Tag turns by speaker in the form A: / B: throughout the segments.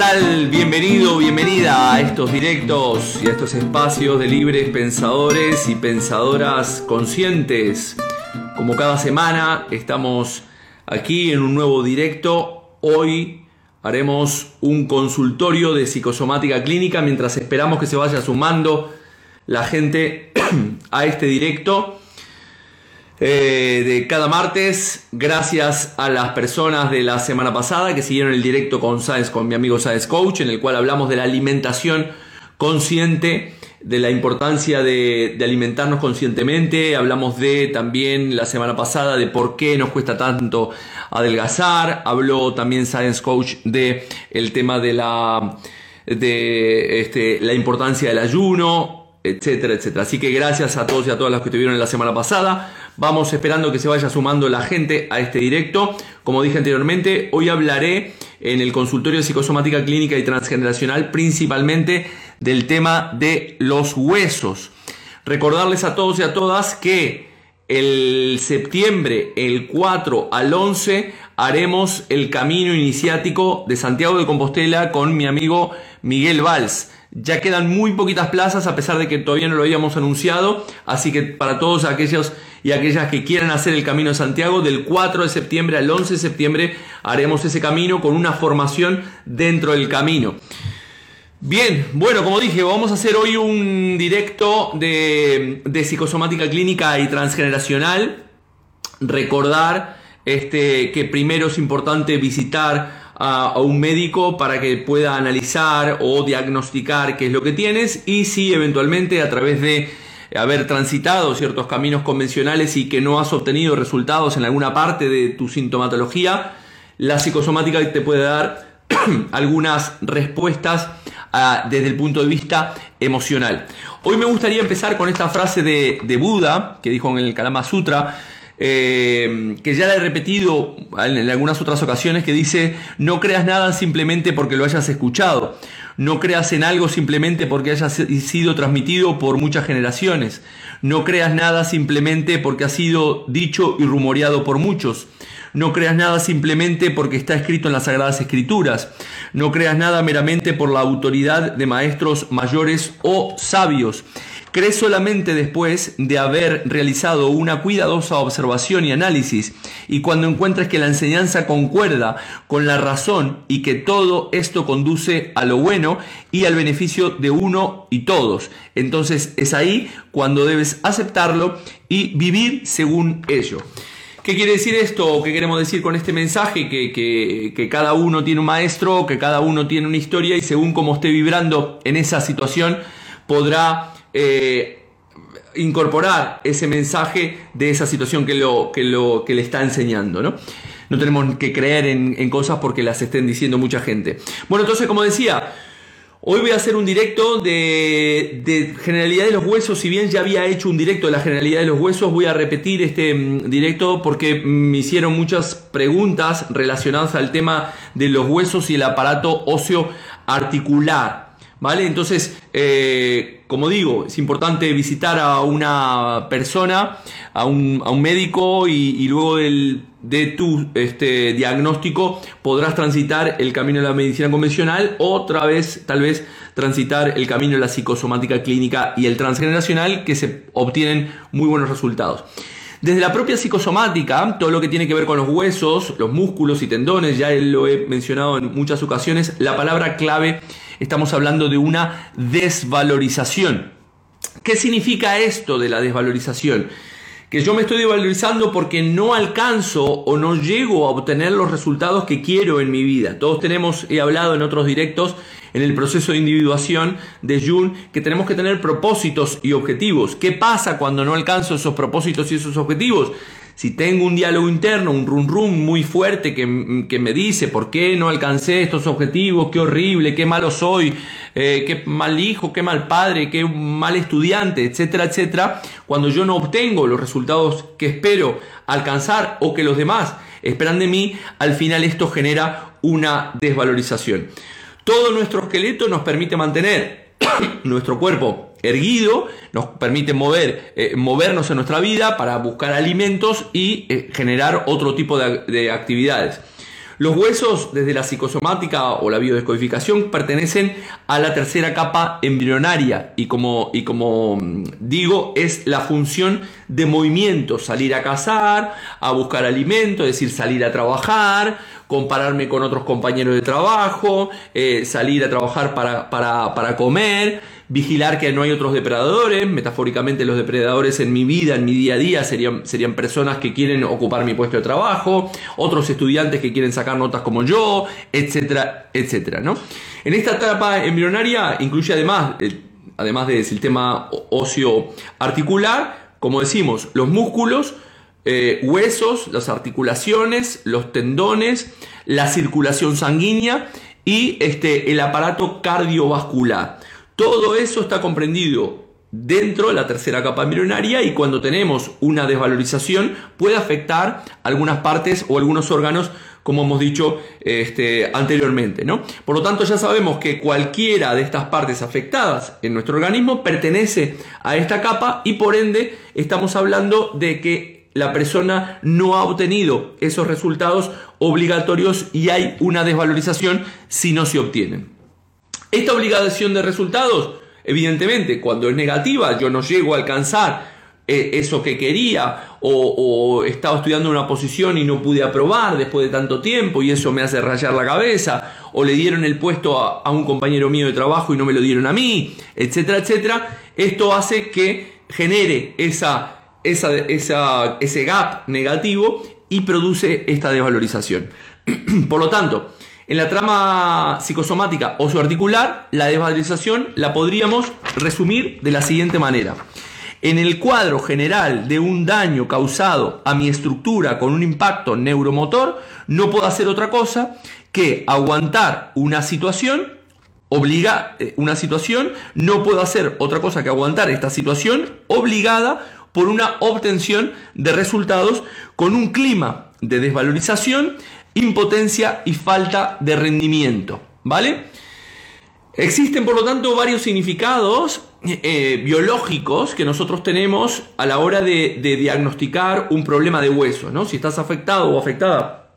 A: Hola, ¿qué tal? Bienvenido, bienvenida a estos directos y a estos espacios de libres pensadores y pensadoras conscientes. Como cada semana estamos aquí en un nuevo directo. Hoy haremos un consultorio de psicosomática clínica mientras esperamos que se vaya sumando la gente a este directo. Eh, de cada martes. Gracias a las personas de la semana pasada que siguieron el directo con Science, con mi amigo Science Coach, en el cual hablamos de la alimentación consciente, de la importancia de, alimentarnos conscientemente. Hablamos de también la semana pasada de por qué nos cuesta tanto adelgazar. Habló también Science Coach de el tema de la de este, la importancia del ayuno, etcétera, etcétera. Así que gracias a todos y a todas las que estuvieron la semana pasada. Vamos esperando que se vaya sumando la gente a este directo. Como dije anteriormente, hoy hablaré en el consultorio de psicosomática clínica y transgeneracional principalmente del tema de los huesos. Recordarles a todos y a todas que el septiembre, el 4 al 11, haremos el camino iniciático de Santiago de Compostela con mi amigo Miguel Valls. Ya quedan muy poquitas plazas a pesar de que todavía no lo habíamos anunciado, así que para todos aquellos y aquellas que quieran hacer el Camino de Santiago, del 4 de septiembre al 11 de septiembre haremos ese camino con una formación dentro del camino. Bien, bueno, como dije, vamos a hacer hoy un directo de, psicosomática clínica y transgeneracional. Recordar este, que primero es importante visitar a, un médico para que pueda analizar o diagnosticar qué es lo que tienes y si eventualmente a través de haber transitado ciertos caminos convencionales y que no has obtenido resultados en alguna parte de tu sintomatología, la psicosomática te puede dar algunas respuestas ah, desde el punto de vista emocional. Hoy me gustaría empezar con esta frase de, de Buda, que dijo en el Kalama Sutra, eh, que ya la he repetido en algunas otras ocasiones, que dice, no creas nada simplemente porque lo hayas escuchado, no creas en algo simplemente porque haya sido transmitido por muchas generaciones, no creas nada simplemente porque ha sido dicho y rumoreado por muchos. No creas nada simplemente porque está escrito en las Sagradas Escrituras. No creas nada meramente por la autoridad de maestros mayores o sabios. Crees solamente después de haber realizado una cuidadosa observación y análisis y cuando encuentres que la enseñanza concuerda con la razón y que todo esto conduce a lo bueno y al beneficio de uno y todos. Entonces es ahí cuando debes aceptarlo y vivir según ello. ¿Qué quiere decir esto? ¿Qué queremos decir con este mensaje? Que, que, cada uno tiene un maestro, que cada uno tiene una historia y según cómo esté vibrando en esa situación podrá eh, incorporar ese mensaje de esa situación que, lo, que, lo, que le está enseñando, ¿no? No tenemos que creer en, cosas porque las estén diciendo mucha gente. Bueno, entonces, como decía, Hoy voy a hacer un directo de, de, generalidad de los huesos. Si bien ya había hecho un directo de la generalidad de los huesos, voy a repetir este mm, directo porque me hicieron muchas preguntas relacionadas al tema de los huesos y el aparato óseo articular. ¿Vale? Entonces, eh, como digo, es importante visitar a una persona, a un, médico y, luego del, de tu este, diagnóstico podrás transitar el camino de la medicina convencional, otra vez tal vez transitar el camino de la psicosomática clínica y el transgeneracional que se obtienen muy buenos resultados. Desde la propia psicosomática, todo lo que tiene que ver con los huesos, los músculos y tendones, ya lo he mencionado en muchas ocasiones, la palabra clave estamos hablando de una desvalorización. ¿Qué significa esto de la desvalorización? Que yo me estoy desvalorizando porque no alcanzo o no llego a obtener los resultados que quiero en mi vida. Todos tenemos, he hablado en otros directos, en el proceso de individuación de Jung, que tenemos que tener propósitos y objetivos. ¿Qué pasa cuando no alcanzo esos propósitos y esos objetivos? Si tengo un diálogo interno, un rum rum muy fuerte que, me dice por qué no alcancé estos objetivos, qué horrible, qué malo soy, eh, qué mal hijo, qué mal padre, qué mal estudiante, etcétera, etcétera, cuando yo no obtengo los resultados que espero alcanzar o que los demás esperan de mí, al final esto genera una desvalorización. Todo nuestro esqueleto nos permite mantener nuestro cuerpo erguido, nos permite mover, eh, movernos en nuestra vida para buscar alimentos y eh, generar otro tipo de, actividades. Los huesos, desde la psicosomática o la biodescodificación, pertenecen a la tercera capa embrionaria y como, mm, digo, es la función de movimiento, salir a cazar, a buscar alimento, es decir, salir a trabajar, compararme con otros compañeros de trabajo, eh, salir a trabajar para comer, vigilar que no hay otros depredadores, metafóricamente los depredadores en mi vida, en mi día a día, serían, serían personas que quieren ocupar mi puesto de trabajo, otros estudiantes que quieren sacar notas como yo, etcétera, etcétera, ¿no? En esta etapa embrionaria incluye además, además del sistema óseo articular, como decimos, los músculos, eh, huesos, las articulaciones, los tendones, la circulación sanguínea y este, el aparato cardiovascular. Todo eso está comprendido dentro de la tercera capa embrionaria y cuando tenemos una desvalorización puede afectar algunas partes o algunos órganos como hemos dicho este, anteriormente. ¿no? Por lo tanto ya sabemos que cualquiera de estas partes afectadas en nuestro organismo pertenece a esta capa y por ende estamos hablando de que la persona no ha obtenido esos resultados obligatorios y hay una desvalorización si no se obtienen. Esta obligación de resultados, evidentemente, cuando es negativa, yo no llego a alcanzar eh, eso que quería o, estaba estudiando una posición y no pude aprobar después de tanto tiempo y eso me hace rayar la cabeza o le dieron el puesto a, un compañero mío de trabajo y no me lo dieron a mí, etcétera, etcétera. Esto hace que genere esa, esa, esa, ese gap negativo y produce esta desvalorización. Por lo tanto, en la trama psicosomática osioarticular, la desvalorización la podríamos resumir de la siguiente manera. En el cuadro general de un daño causado a mi estructura con un impacto neuromotor, no puedo hacer otra cosa que aguantar una situación, obliga eh, una situación, no puedo hacer otra cosa que aguantar esta situación obligada por una obtención de resultados con un clima de desvalorización impotencia y falta de rendimiento. ¿Vale? Existen, por lo tanto, varios significados eh, biológicos que nosotros tenemos a la hora de, diagnosticar un problema de hueso. ¿no? Si estás afectado o afectada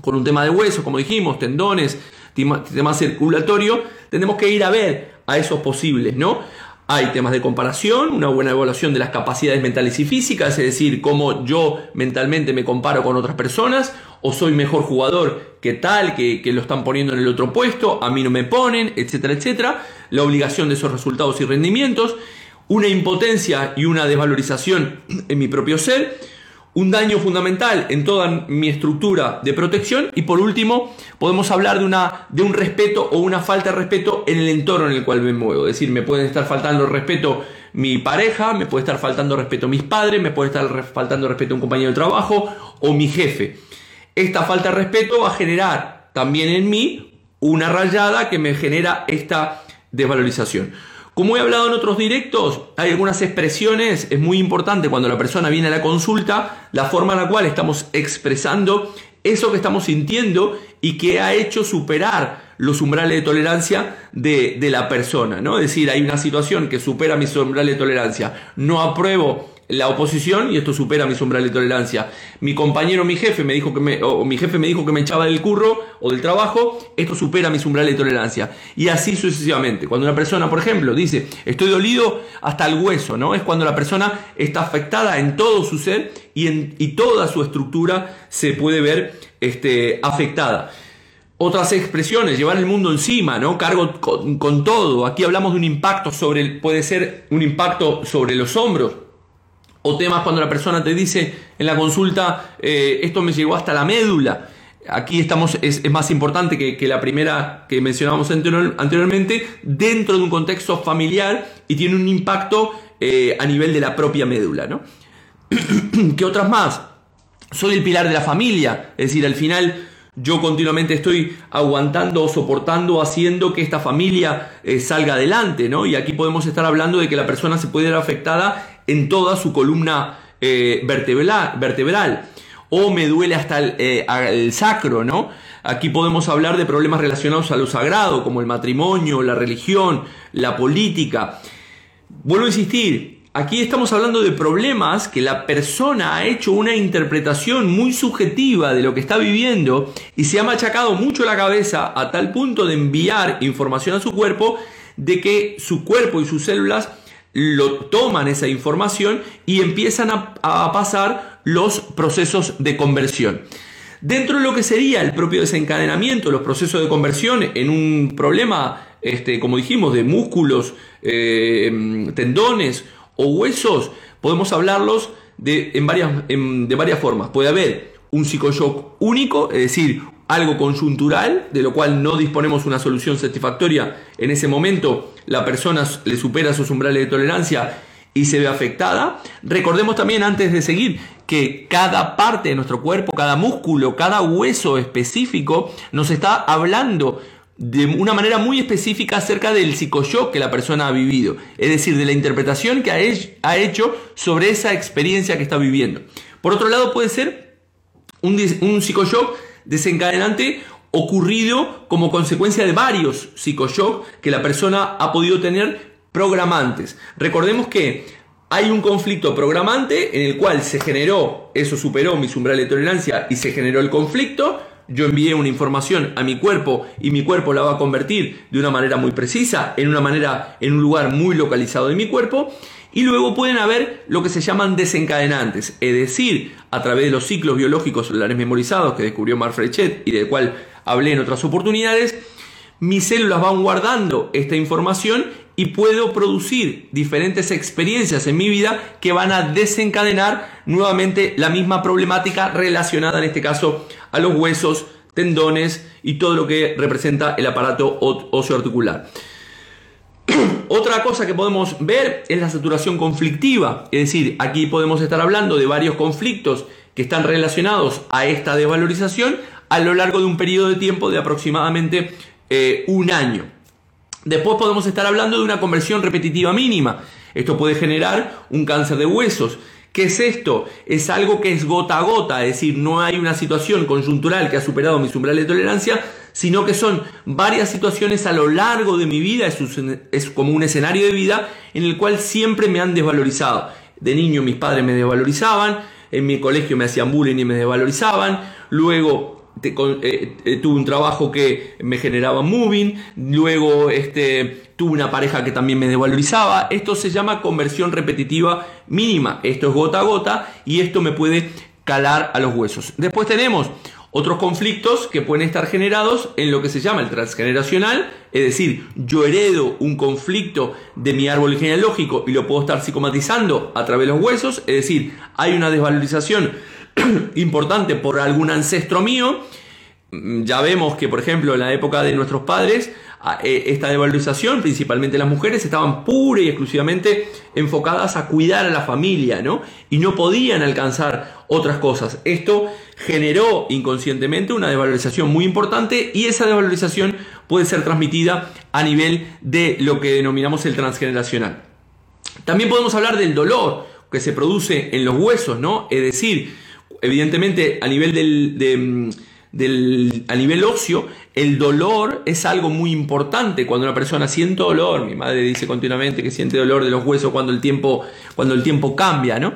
A: con un tema de hueso, como dijimos, tendones, tema circulatorio, tenemos que ir a ver a esos posibles, ¿no? Hay temas de comparación, una buena evaluación de las capacidades mentales y físicas, es decir, cómo yo mentalmente me comparo con otras personas, o soy mejor jugador que tal, que, lo están poniendo en el otro puesto, a mí no me ponen, etcétera, etcétera. La obligación de esos resultados y rendimientos, una impotencia y una desvalorización en mi propio ser un daño fundamental en toda mi estructura de protección y por último podemos hablar de, una, de un respeto o una falta de respeto en el entorno en el cual me muevo. Es decir, me pueden estar faltando respeto mi pareja, me puede estar faltando respeto mis padres, me puede estar faltando respeto un compañero de trabajo o mi jefe. Esta falta de respeto va a generar también en mí una rayada que me genera esta desvalorización. Como he hablado en otros directos, hay algunas expresiones, es muy importante cuando la persona viene a la consulta, la forma en la cual estamos expresando eso que estamos sintiendo y que ha hecho superar los umbrales de tolerancia de, de, la persona, ¿no? Es decir, hay una situación que supera mis umbrales de tolerancia. No apruebo la oposición y esto supera mi umbral de tolerancia. Mi compañero, mi jefe me dijo que me, o mi jefe me dijo que me echaba del curro o del trabajo, esto supera mi umbral de tolerancia. Y así sucesivamente. Cuando una persona, por ejemplo, dice, estoy dolido hasta el hueso, ¿no? Es cuando la persona está afectada en todo su ser y, en, y toda su estructura se puede ver este, afectada. Otras expresiones, llevar el mundo encima, ¿no? Cargo con, con todo. Aquí hablamos de un impacto sobre, puede ser un impacto sobre los hombros o temas cuando la persona te dice en la consulta, eh, esto me llegó hasta la médula. Aquí estamos, es, más importante que, la primera que mencionábamos anteriormente, dentro de un contexto familiar y tiene un impacto eh, a nivel de la propia médula. ¿no? ¿Qué otras más? Soy el pilar de la familia, es decir, al final yo continuamente estoy aguantando, soportando, haciendo que esta familia eh, salga adelante, ¿no? Y aquí podemos estar hablando de que la persona se puede ver afectada en toda su columna eh, vertebral, O me duele hasta eh, el, sacro, ¿no? Aquí podemos hablar de problemas relacionados a lo sagrado, como el matrimonio, la religión, la política. Vuelvo a insistir, aquí estamos hablando de problemas que la persona ha hecho una interpretación muy subjetiva de lo que está viviendo y se ha machacado mucho la cabeza a tal punto de enviar información a su cuerpo de que su cuerpo y sus células lo toman esa información y empiezan a, pasar los procesos de conversión. Dentro de lo que sería el propio desencadenamiento, los procesos de conversión en un problema, este, como dijimos, de músculos, eh, tendones o huesos, podemos hablarlos de, en varias, de varias formas. Puede haber un psicoshock único, es decir, algo conjuntural, de lo cual no disponemos una solución satisfactoria. En ese momento la persona le supera sus umbrales de tolerancia y se ve afectada. Recordemos también antes de seguir que cada parte de nuestro cuerpo, cada músculo, cada hueso específico nos está hablando de una manera muy específica acerca del psicoshock que la persona ha vivido, es decir, de la interpretación que ha hecho sobre esa experiencia que está viviendo. Por otro lado, puede ser un, un psicoshock desencadenante ocurrido como consecuencia de varios psicoshocks que la persona ha podido tener programantes. Recordemos que hay un conflicto programante en el cual se generó, eso superó mis umbrales de tolerancia y se generó el conflicto. Yo envié una información a mi cuerpo y mi cuerpo la va a convertir de una manera muy precisa, en una manera, en un lugar muy localizado de mi cuerpo. Y luego pueden haber lo que se llaman desencadenantes, es decir, a través de los ciclos biológicos celulares memorizados que descubrió Mark Frechet y del cual hablé en otras oportunidades, mis células van guardando esta información y puedo producir diferentes experiencias en mi vida que van a desencadenar nuevamente la misma problemática relacionada en este caso a los huesos, tendones y todo lo que representa el aparato osteoarticular. Otra cosa que podemos ver es la saturación conflictiva, es decir, aquí podemos estar hablando de varios conflictos que están relacionados a esta desvalorización a lo largo de un periodo de tiempo de aproximadamente eh, un año. Después podemos estar hablando de una conversión repetitiva mínima. Esto puede generar un cáncer de huesos. ¿Qué es esto? Es algo que es gota a gota, es decir, no hay una situación conjuntural que ha superado mis umbrales de tolerancia, sino que son varias situaciones a lo largo de mi vida, es, como un escenario de vida en el cual siempre me han desvalorizado. De niño mis padres me desvalorizaban, en mi colegio me hacían bullying y me desvalorizaban, luego eh, eh, tuve un trabajo que me generaba moving, luego este, tuve una pareja que también me devalorizaba. Esto se llama conversión repetitiva mínima. Esto es gota a gota y esto me puede calar a los huesos. Después tenemos otros conflictos que pueden estar generados en lo que se llama el transgeneracional, es decir, yo heredo un conflicto de mi árbol genealógico y lo puedo estar psicomatizando a través de los huesos, es decir, hay una desvalorización importante por algún ancestro mío. Mm, ya vemos que, por ejemplo, en la época de nuestros padres, e, esta devalorización, principalmente las mujeres, estaban pura y exclusivamente enfocadas a cuidar a la familia, ¿no? Y no podían alcanzar otras cosas. Esto generó inconscientemente una devalorización muy importante y esa devalorización puede ser transmitida a nivel de lo que denominamos el transgeneracional. También podemos hablar del dolor que se produce en los huesos, ¿no? Es decir, evidentemente a nivel mm, a nivel óseo, el dolor es algo muy importante. Cuando una persona siente dolor, mi madre dice continuamente que siente dolor de los huesos cuando el tiempo, cuando el tiempo cambia, ¿no?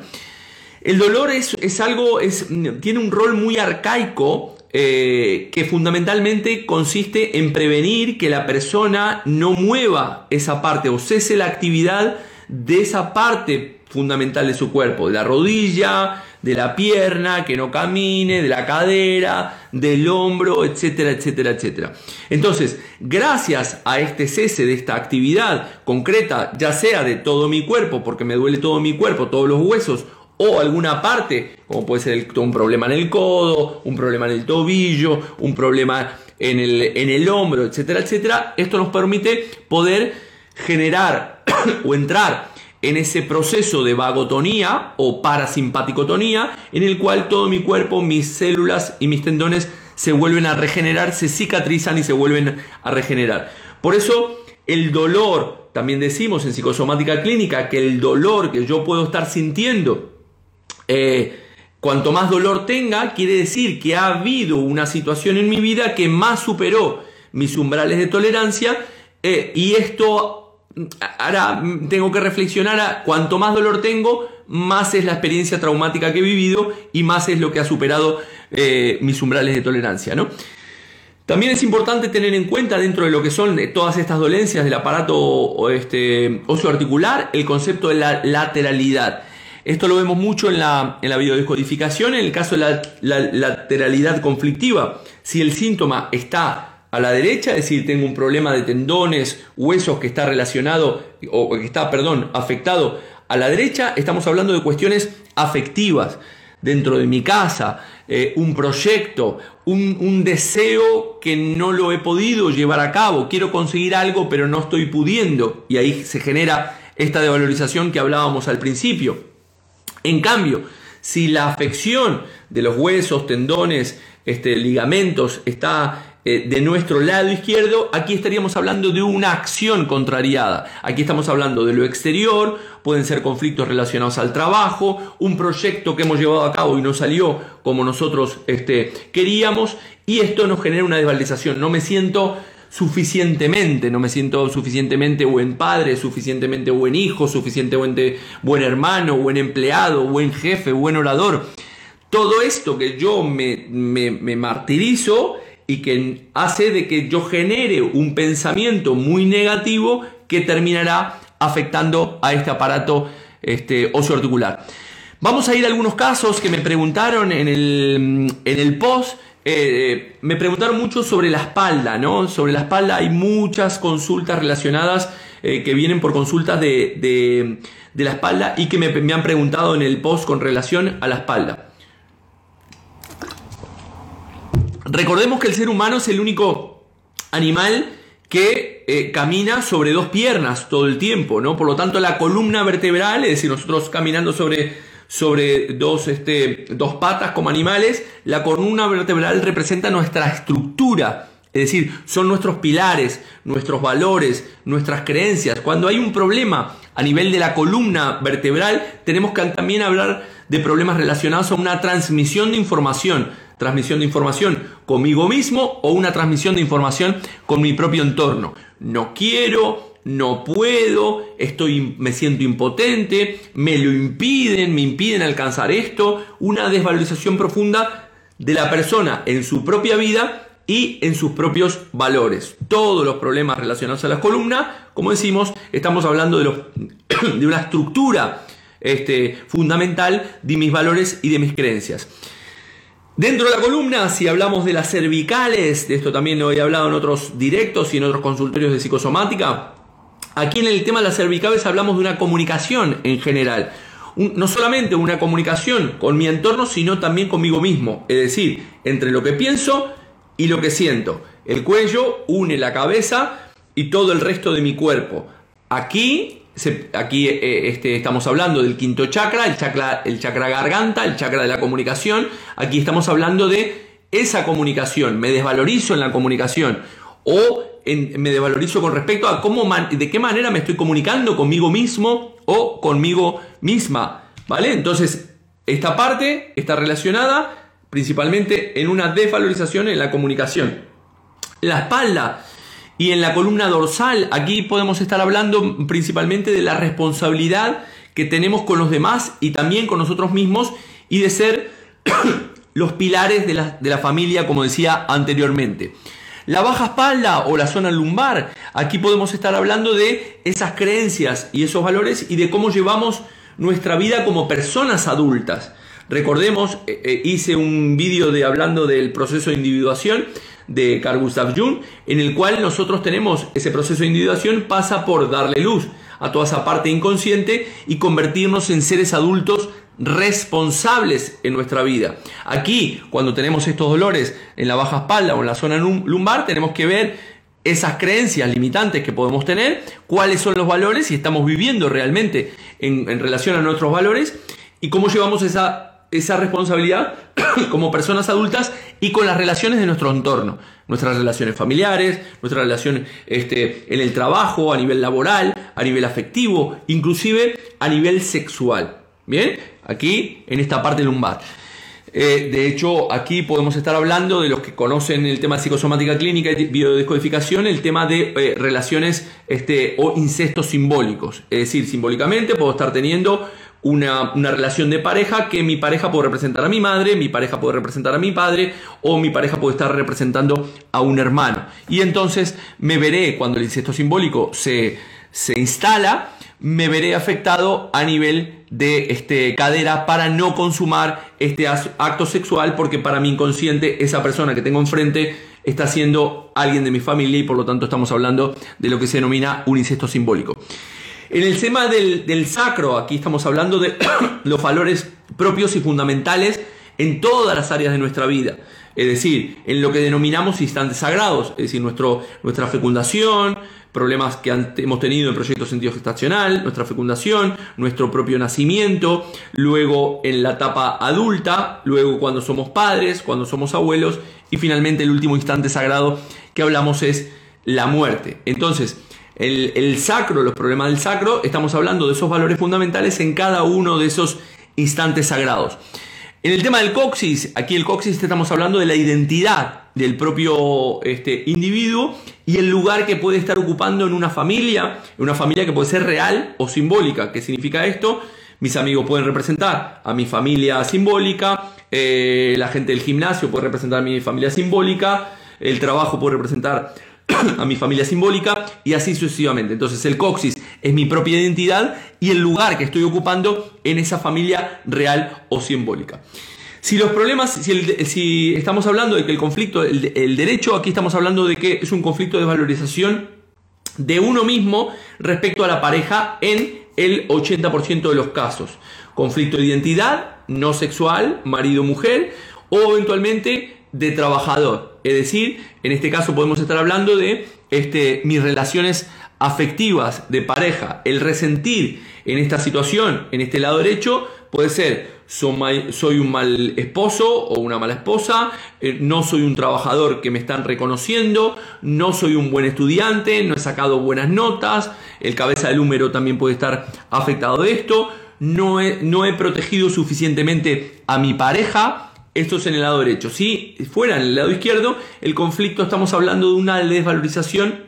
A: El dolor es, es algo, es, tiene un rol muy arcaico eh, que fundamentalmente consiste en prevenir que la persona no mueva esa parte o cese la actividad de esa parte fundamental de su cuerpo, de la rodilla, de la pierna, que no camine, de la cadera, del hombro, etcétera, etcétera, etcétera. Entonces, gracias a este cese de esta actividad concreta, ya sea de todo mi cuerpo, porque me duele todo mi cuerpo, todos los huesos, o alguna parte, como puede ser un problema en el codo, un problema en el tobillo, un problema en el, en el hombro, etcétera, etcétera, esto nos permite poder generar o entrar en ese proceso de vagotonía o parasimpaticotonía en el cual todo mi cuerpo, mis células y mis tendones se vuelven a regenerar, se cicatrizan y se vuelven a regenerar. Por eso el dolor, también decimos en psicosomática clínica que el dolor que yo puedo estar sintiendo, eh, cuanto más dolor tenga, quiere decir que ha habido una situación en mi vida que más superó mis umbrales de tolerancia eh, y esto ahora tengo que reflexionar a cuanto más dolor tengo, más es la experiencia traumática que he vivido y más es lo que ha superado eh, mis umbrales de tolerancia. También es importante tener en cuenta dentro de lo que son todas estas dolencias del aparato este, osteoarticular el concepto de la lateralidad. Esto lo vemos mucho en la, en la biodescodificación, en el caso de la, lateralidad conflictiva. Si el síntoma está a la derecha, es decir, tengo un problema de tendones, huesos que está relacionado o que está, perdón, afectado. A la derecha, estamos hablando de cuestiones afectivas. Dentro de mi casa, eh, un proyecto, un, deseo que no lo he podido llevar a cabo, quiero conseguir algo pero no estoy pudiendo. Y ahí se genera esta devalorización que hablábamos al principio. En cambio, si la afección de los huesos, tendones, este, ligamentos está eh, de nuestro lado izquierdo, aquí estaríamos hablando de una acción contrariada. Aquí estamos hablando de lo exterior, pueden ser conflictos relacionados al trabajo, un proyecto que hemos llevado a cabo y no salió como nosotros este, queríamos, y esto nos genera una desvalorización. No me siento suficientemente, no me siento suficientemente buen padre, suficientemente buen hijo, suficientemente buen hermano, buen empleado, buen jefe, buen orador. Todo esto que yo me, me, martirizo y que hace de que yo genere un pensamiento muy negativo que terminará afectando a este aparato este, articular. Vamos a ir a algunos casos que me preguntaron en el, en el post eh, me preguntaron mucho sobre la espalda, ¿no? Sobre la espalda hay muchas consultas relacionadas eh, que vienen por consultas de, la espalda y que me, han preguntado en el post con relación a la espalda. Recordemos que el ser humano es el único animal que eh, camina sobre dos piernas todo el tiempo, ¿no? Por lo tanto, la columna vertebral, es decir, nosotros caminando sobre sobre dos, este, dos patas como animales, la columna vertebral representa nuestra estructura, es decir, son nuestros pilares, nuestros valores, nuestras creencias. Cuando hay un problema a nivel de la columna vertebral, tenemos que también hablar de problemas relacionados a una transmisión de información, transmisión de información conmigo mismo o una transmisión de información con mi propio entorno. No quiero, no puedo, estoy, me siento impotente, me lo impiden, me impiden alcanzar esto, una desvalorización profunda de la persona en su propia vida y en sus propios valores. Todos los problemas relacionados a las columnas, como decimos, estamos hablando de, de una estructura este, fundamental de mis valores y de mis creencias. Dentro de la columna, si hablamos de las cervicales, de esto también lo he hablado en otros directos y en otros consultorios de psicosomática, Aquí en el tema de las cervicales hablamos de una comunicación en general. no solamente una comunicación con mi entorno, sino también conmigo mismo. Es decir, entre lo que pienso y lo que siento. El cuello une la cabeza y todo el resto de mi cuerpo. Aquí, aquí eh, este, estamos hablando del quinto chakra, el chakra, garganta, el chakra de la comunicación. Aquí estamos hablando de esa comunicación. Me desvalorizo en la comunicación. O me desvalorizo con respecto a cómo de qué manera me estoy comunicando conmigo mismo o conmigo misma. ¿Vale? Entonces, esta parte está relacionada principalmente en una desvalorización en la comunicación. La espalda y en la columna dorsal, aquí podemos estar hablando principalmente de la responsabilidad que tenemos con los demás y también con nosotros mismos y de ser los pilares de la, de la familia, como decía anteriormente. La baja espalda o la zona lumbar, aquí podemos estar hablando de esas creencias y esos valores y de cómo llevamos nuestra vida como personas adultas. Recordemos, eh, eh, hice un vídeo de hablando del proceso de individuación de Carl Gustav Jung, en el cual nosotros tenemos ese proceso de individuación pasa por darle luz a toda esa parte inconsciente y convertirnos en seres adultos responsables en nuestra vida. Aquí, cuando tenemos estos dolores en la baja espalda o en la zona lumbar, tenemos que ver esas creencias limitantes que podemos tener, cuáles son los valores, si estamos viviendo realmente en, relación a nuestros valores y cómo llevamos esa, esa responsabilidad como personas adultas y con las relaciones de nuestro entorno, nuestras relaciones familiares, nuestras relaciones este, en el trabajo, a nivel laboral, a nivel afectivo, inclusive a nivel sexual. Bien, aquí en esta parte lumbar. Eh, de hecho, aquí podemos estar hablando de los que conocen el tema de psicosomática clínica y biodescodificación, el tema de eh, relaciones este, o incestos simbólicos. Es decir, simbólicamente puedo estar teniendo una, relación de pareja que mi pareja puede representar a mi madre, mi pareja puede representar a mi padre o mi pareja puede estar representando a un hermano. Y entonces me veré cuando el incesto simbólico se, se instala, me veré afectado a nivel de este, cadera para no consumar este acto sexual porque para mi inconsciente esa persona que tengo enfrente está siendo alguien de mi familia y por lo tanto estamos hablando de lo que se denomina un incesto simbólico. En el tema del, del sacro, aquí estamos hablando de los valores propios y fundamentales en todas las áreas de nuestra vida. Es decir, en lo que denominamos instantes sagrados, es decir, nuestro, nuestra fecundación, problemas que hemos tenido en proyectos sentido gestacional, nuestra fecundación, nuestro propio nacimiento, luego en la etapa adulta, luego cuando somos padres, cuando somos abuelos y finalmente el último instante sagrado que hablamos es la muerte. Entonces, el, sacro, los problemas del sacro, estamos hablando de esos valores fundamentales en cada uno de esos instantes sagrados. En el tema del coxis, aquí el coxis estamos hablando de la identidad del propio este, individuo y el lugar que puede estar ocupando en una familia, una familia que puede ser real o simbólica. ¿Qué significa esto? Mis amigos pueden representar a mi familia simbólica, eh, la gente del gimnasio puede representar a mi familia simbólica, el trabajo puede representar a mi familia simbólica y así sucesivamente. Entonces el coxis es mi propia identidad y el lugar que estoy ocupando en esa familia real o simbólica. Si los problemas, si, estamos hablando de que el conflicto, el, derecho, aquí estamos hablando de que es un conflicto de valorización de uno mismo respecto a la pareja en el 80% de los casos. Conflicto de identidad, no sexual, marido-mujer, o eventualmente de trabajador. Es decir, en este caso podemos estar hablando de este, mis relaciones afectivas de pareja, el resentir en esta situación, en este lado derecho, puede ser soy un mal esposo o una mala esposa, eh, no soy un trabajador que me están reconociendo, no soy un buen estudiante, no he sacado buenas notas, el cabeza del número también puede estar afectado de esto, no he protegido suficientemente a mi pareja, esto es en el lado derecho. Si fuera en el lado izquierdo, el conflicto estamos hablando de una desvalorización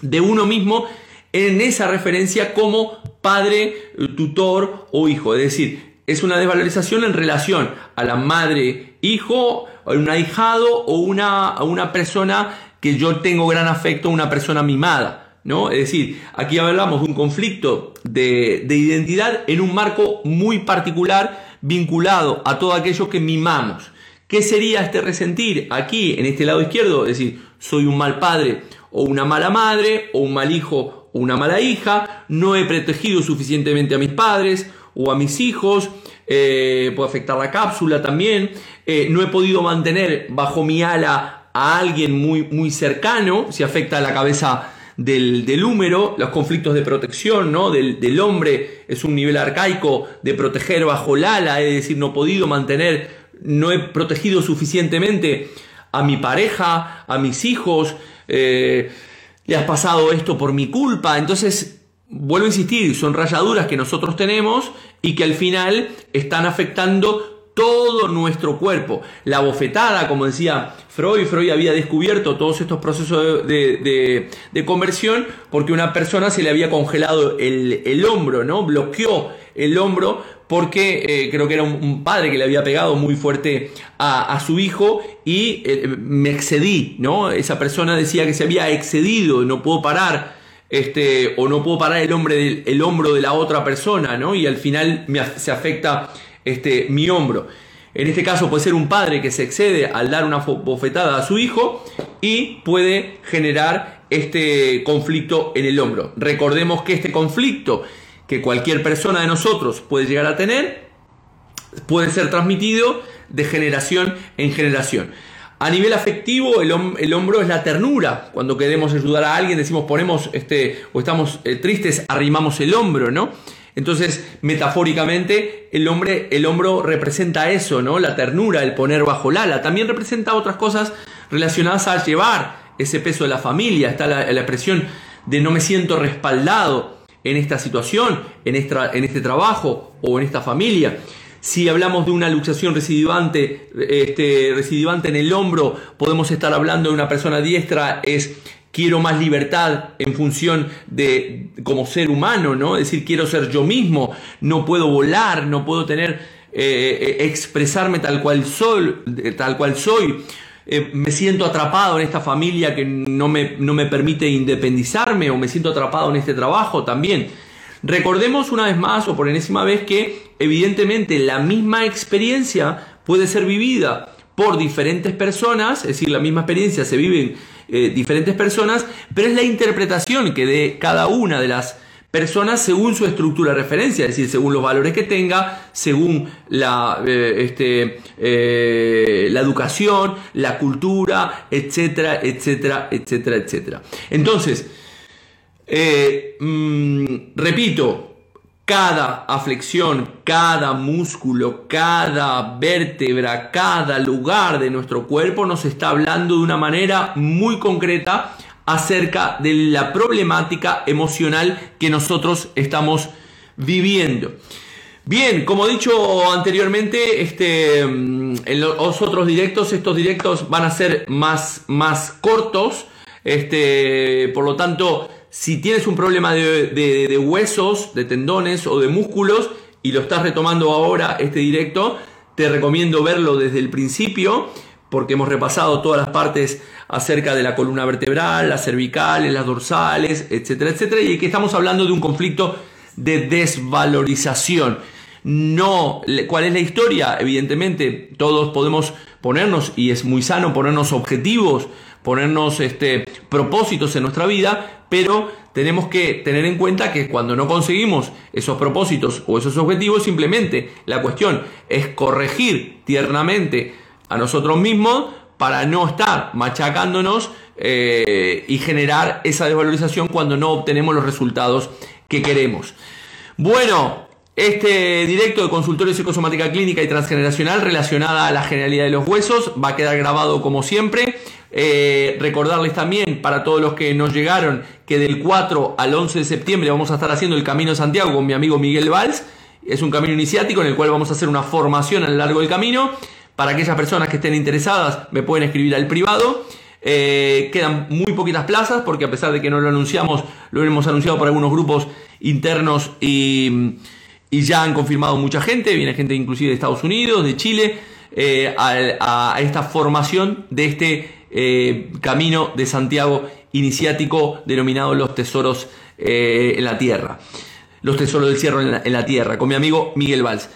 A: de uno mismo en esa referencia como padre, tutor o hijo. Es decir, es una desvalorización en relación a la madre, hijo, un ahijado o una, una persona que yo tengo gran afecto, una persona mimada. ¿No? Es decir, aquí hablamos de un conflicto de identidad en un marco muy particular vinculado a todo aquello que mimamos. ¿Qué sería este resentir? Aquí, en este lado izquierdo, es decir, soy un mal padre o una mala madre o un mal hijo o una mala hija, no he protegido suficientemente a mis padres o a mis hijos, eh, puede afectar la cápsula también, eh, no he podido mantener bajo mi ala a alguien muy, muy cercano, si afecta a la cabeza del, del, húmero, los conflictos de protección ¿no? del, del, hombre es un nivel arcaico de proteger bajo el ala, es decir, no he podido mantener, no he protegido suficientemente a mi pareja, a mis hijos, eh, le has pasado esto por mi culpa. Entonces, vuelvo a insistir, son rayaduras que nosotros tenemos y que al final están afectando todo nuestro cuerpo. La bofetada, como decía Freud, Freud había descubierto todos estos procesos de, conversión porque una persona se le había congelado el, hombro, ¿no? Bloqueó el hombro porque eh, creo que era un, padre que le había pegado muy fuerte a, su hijo y eh, me excedí, ¿no? Esa persona decía que se había excedido, no puedo parar. Este, o no puedo parar el, hombre el hombro de la otra persona, ¿no? Y al final me, se afecta este, mi hombro. En este caso puede ser un padre que se excede al dar una bofetada a su hijo y puede generar este conflicto en el hombro. Recordemos que este conflicto que cualquier persona de nosotros puede llegar a tener puede ser transmitido de generación en generación. A nivel afectivo, el, hombro es la ternura. Cuando queremos ayudar a alguien, decimos ponemos este, o estamos eh, tristes, arrimamos el hombro, ¿no? Entonces, metafóricamente, el, hombre, el hombro representa eso, ¿no? La ternura, el poner bajo el ala. También representa otras cosas relacionadas a llevar ese peso de la familia. Está la, expresión de no me siento respaldado en esta situación, en, en este trabajo o en esta familia. Si hablamos de una luxación recidivante, este, recidivante en el hombro, podemos estar hablando de una persona diestra, es quiero más libertad en función de como ser humano, ¿no? Es decir, quiero ser yo mismo, no puedo volar, no puedo tener eh, eh, expresarme tal cual soy, tal cual soy. Eh, me siento atrapado en esta familia que no me, no me permite independizarme o me siento atrapado en este trabajo también. Recordemos una vez más o por enésima vez que evidentemente la misma experiencia puede ser vivida por diferentes personas, es decir, la misma experiencia se vive en eh, diferentes personas, pero es la interpretación que de cada una de las personas según su estructura de referencia, es decir, según los valores que tenga, según la, eh, este, eh, la educación, la cultura, etcétera, etcétera, etcétera, etcétera. Entonces, mm, repito, cada aflexión, cada músculo, cada vértebra, cada lugar de nuestro cuerpo nos está hablando de una manera muy concreta acerca de la problemática emocional que nosotros estamos viviendo. Bien, como dicho anteriormente, este, mm, en los otros directos, estos directos van a ser más, más cortos, este, por lo tanto, si tienes un problema de, huesos, de tendones o de músculos y lo estás retomando ahora este directo, te recomiendo verlo desde el principio porque hemos repasado todas las partes acerca de la columna vertebral, las cervicales, las dorsales, etcétera, etcétera, y que estamos hablando de un conflicto de desvalorización. No, ¿cuál es la historia? Evidentemente, todos podemos ponernos, y es muy sano ponernos objetivos, ponernos este, propósitos en nuestra vida, pero tenemos que tener en cuenta que cuando no conseguimos esos propósitos o esos objetivos, simplemente la cuestión es corregir tiernamente a nosotros mismos para no estar machacándonos eh, y generar esa desvalorización cuando no obtenemos los resultados que queremos. Bueno, este directo de consultorio psicosomática clínica y transgeneracional relacionada a la generalidad de los huesos va a quedar grabado como siempre. Eh, recordarles también para todos los que nos llegaron que del 4 al 11 de septiembre vamos a estar haciendo el Camino Santiago con mi amigo Miguel Valls. Es un camino iniciático en el cual vamos a hacer una formación a lo largo del camino. Para aquellas personas que estén interesadas me pueden escribir al privado. Eh, quedan muy poquitas plazas porque a pesar de que no lo anunciamos, lo hemos anunciado por algunos grupos internos y, ya han confirmado mucha gente. Viene gente inclusive de Estados Unidos, de Chile, eh, a esta formación de este eh, camino de Santiago iniciático denominado Los Tesoros eh, en la Tierra. Los Tesoros del Cierro en la, Tierra, con mi amigo Miguel Valls.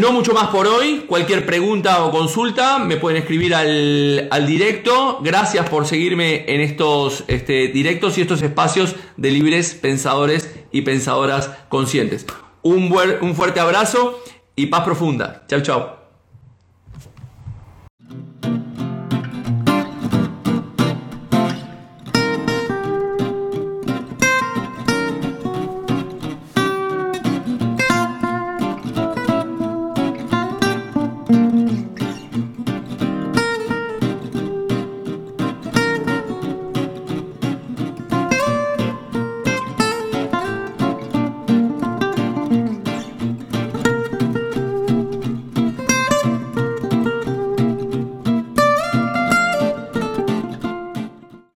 A: No mucho más por hoy. Cualquier pregunta o consulta me pueden escribir al, directo. Gracias por seguirme en estos este, directos y estos espacios de libres pensadores y pensadoras conscientes. Un, un fuerte abrazo y paz profunda. Chao, chao.